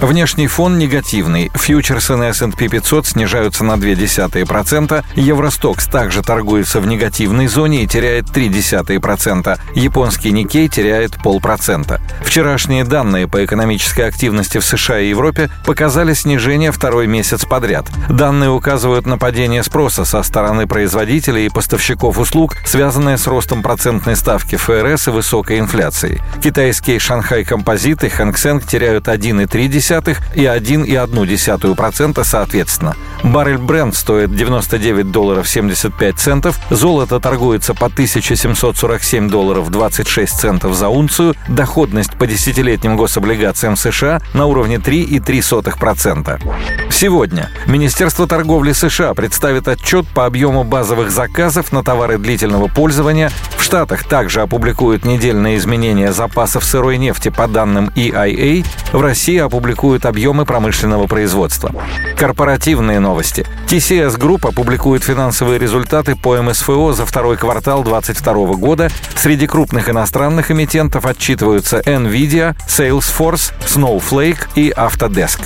Внешний фон негативный. Фьючерсы на S&P 500 снижаются на 0,2%. Евростокс также торгуется в негативной зоне и теряет 0,3%. Японский Никей теряет полпроцента. Вчерашние данные по экономической активности в США и Европе показали снижение второй месяц подряд. Данные указывают на падение спроса со стороны производителей и поставщиков услуг, связанное с ростом процентной ставки ФРС и высокой инфляцией. Китайские Шанхай Композит и Хэнк Сэнк теряют 1,3% и 1,1% соответственно. Баррель Бренд стоит 99 долларов 75 центов, золото торгуется по 1747 долларов 26 центов за унцию, доходность по десятилетним гособлигациям США на уровне 3,3%. Сегодня Министерство торговли США представит отчет по объему базовых заказов на товары длительного пользования. В Штатах также опубликуют недельные изменения запасов сырой нефти по данным EIA. В России опубликуют объемы промышленного производства. Корпоративные новости. TCS Group опубликует финансовые результаты по МСФО за второй квартал 2022 года. Среди крупных иностранных эмитентов отчитываются NVIDIA, Salesforce, Snowflake и Autodesk.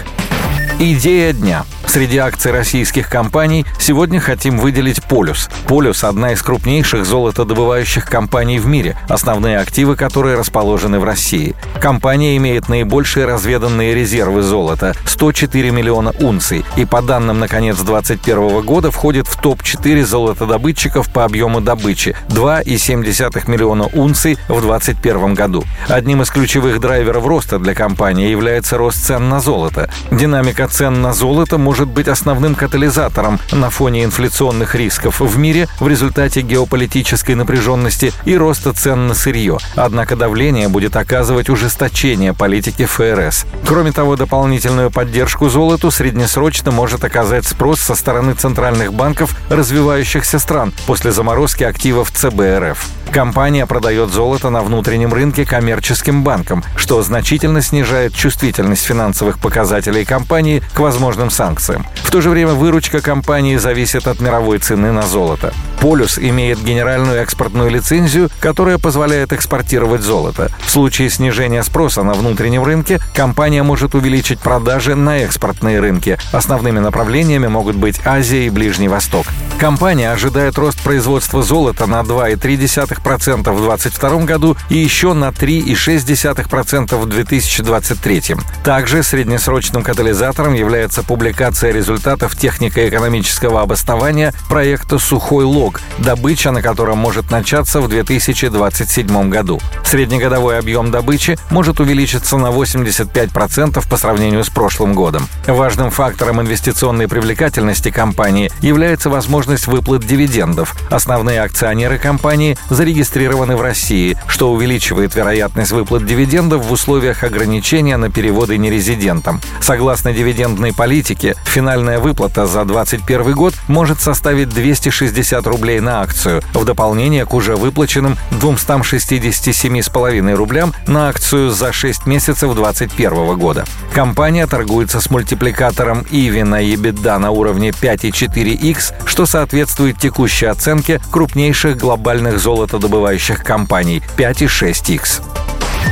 Идея дня – Среди акций российских компаний сегодня хотим выделить «Полюс». «Полюс» — одна из крупнейших золотодобывающих компаний в мире, основные активы которой расположены в России. Компания имеет наибольшие разведанные резервы золота — 104 миллиона унций, и по данным на конец 2021 года входит в топ-4 золотодобытчиков по объему добычи — 2,7 миллиона унций в 2021 году. Одним из ключевых драйверов роста для компании является рост цен на золото. Динамика цен на золото может может быть основным катализатором на фоне инфляционных рисков в мире в результате геополитической напряженности и роста цен на сырье. Однако давление будет оказывать ужесточение политики ФРС. Кроме того, дополнительную поддержку золоту среднесрочно может оказать спрос со стороны центральных банков развивающихся стран после заморозки активов ЦБРФ. Компания продает золото на внутреннем рынке коммерческим банкам, что значительно снижает чувствительность финансовых показателей компании к возможным санкциям. В то же время выручка компании зависит от мировой цены на золото. Полюс имеет генеральную экспортную лицензию, которая позволяет экспортировать золото. В случае снижения спроса на внутреннем рынке компания может увеличить продажи на экспортные рынки. Основными направлениями могут быть Азия и Ближний Восток. Компания ожидает рост производства золота на 2,3% в 2022 году и еще на 3,6% в 2023. Также среднесрочным катализатором является публикация результатов технико-экономического обоснования проекта «Сухой лог», поток, добыча на котором может начаться в 2027 году. Среднегодовой объем добычи может увеличиться на 85% по сравнению с прошлым годом. Важным фактором инвестиционной привлекательности компании является возможность выплат дивидендов. Основные акционеры компании зарегистрированы в России, что увеличивает вероятность выплат дивидендов в условиях ограничения на переводы нерезидентам. Согласно дивидендной политике, финальная выплата за 2021 год может составить 260 рублей рублей на акцию, в дополнение к уже выплаченным 267,5 рублям на акцию за 6 месяцев 2021 года. Компания торгуется с мультипликатором EV на EBITDA на уровне 5,4x, что соответствует текущей оценке крупнейших глобальных золотодобывающих компаний 5,6x.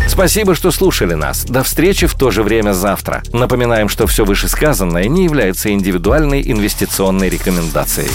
Спасибо, что слушали нас. До встречи в то же время завтра. Напоминаем, что все вышесказанное не является индивидуальной инвестиционной рекомендацией.